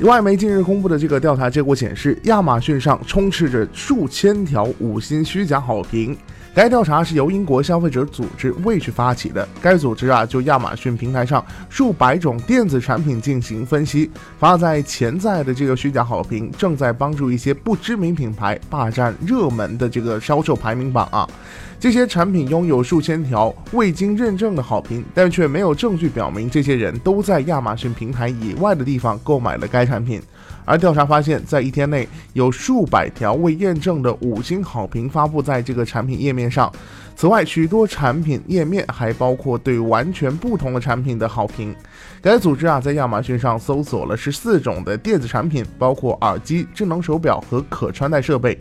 外媒近日公布的这个调查结果显示，亚马逊上充斥着数千条五星虚假好评。该调查是由英国消费者组织未去发起的。该组织啊，就亚马逊平台上数百种电子产品进行分析，发在潜在的这个虚假好评，正在帮助一些不知名品牌霸占热门的这个销售排名榜啊。这些产品拥有数千条未经认证的好评，但却没有证据表明这些人都在亚马逊平台以外的地方购买了该产品。而调查发现，在一天内有数百条未验证的五星好评发布在这个产品页面上。此外，许多产品页面还包括对完全不同的产品的好评。该组织啊，在亚马逊上搜索了十四种的电子产品，包括耳机、智能手表和可穿戴设备。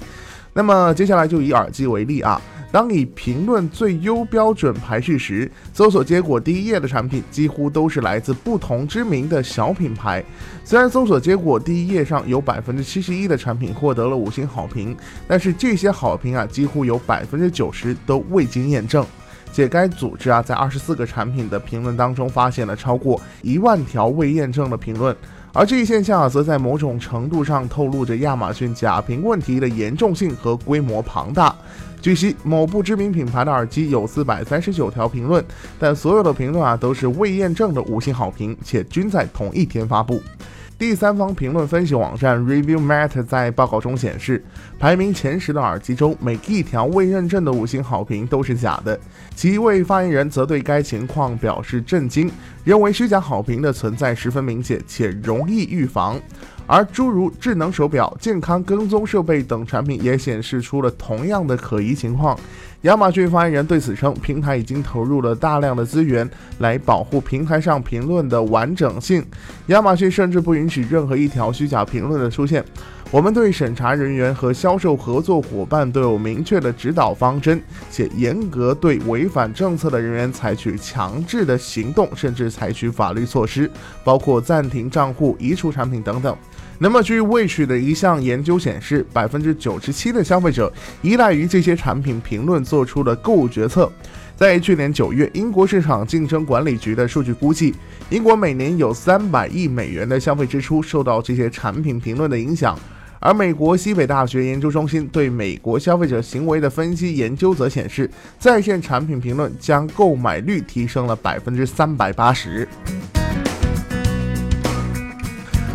那么，接下来就以耳机为例啊。当以评论最优标准排序时，搜索结果第一页的产品几乎都是来自不同知名的小品牌。虽然搜索结果第一页上有百分之七十一的产品获得了五星好评，但是这些好评啊，几乎有百分之九十都未经验证。且该组织啊，在二十四个产品的评论当中，发现了超过一万条未验证的评论。而这一现象，则在某种程度上透露着亚马逊假屏问题的严重性和规模庞大。据悉，某不知名品牌的耳机有四百三十九条评论，但所有的评论啊都是未验证的五星好评，且均在同一天发布。第三方评论分析网站 ReviewMate 在报告中显示，排名前十的耳机中，每一条未认证的五星好评都是假的。其一位发言人则对该情况表示震惊，认为虚假好评的存在十分明显且容易预防。而诸如智能手表、健康跟踪设备等产品也显示出了同样的可疑情况。亚马逊发言人对此称，平台已经投入了大量的资源来保护平台上评论的完整性。亚马逊甚至不允许任何一条虚假评论的出现。我们对审查人员和销售合作伙伴都有明确的指导方针，且严格对违反政策的人员采取强制的行动，甚至采取法律措施，包括暂停账户、移除产品等等。那么，据未取的一项研究显示，百分之九十七的消费者依赖于这些产品评论做出的购物决策。在去年九月，英国市场竞争管理局的数据估计，英国每年有三百亿美元的消费支出受到这些产品评论的影响。而美国西北大学研究中心对美国消费者行为的分析研究则显示，在线产品评论将购买率提升了百分之三百八十。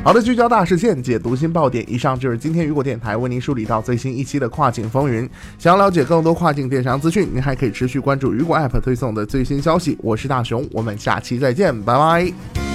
好的，聚焦大事件，解读新爆点。以上就是今天雨果电台为您梳理到最新一期的跨境风云。想要了解更多跨境电商资讯，您还可以持续关注雨果 App 推送的最新消息。我是大熊，我们下期再见，拜拜。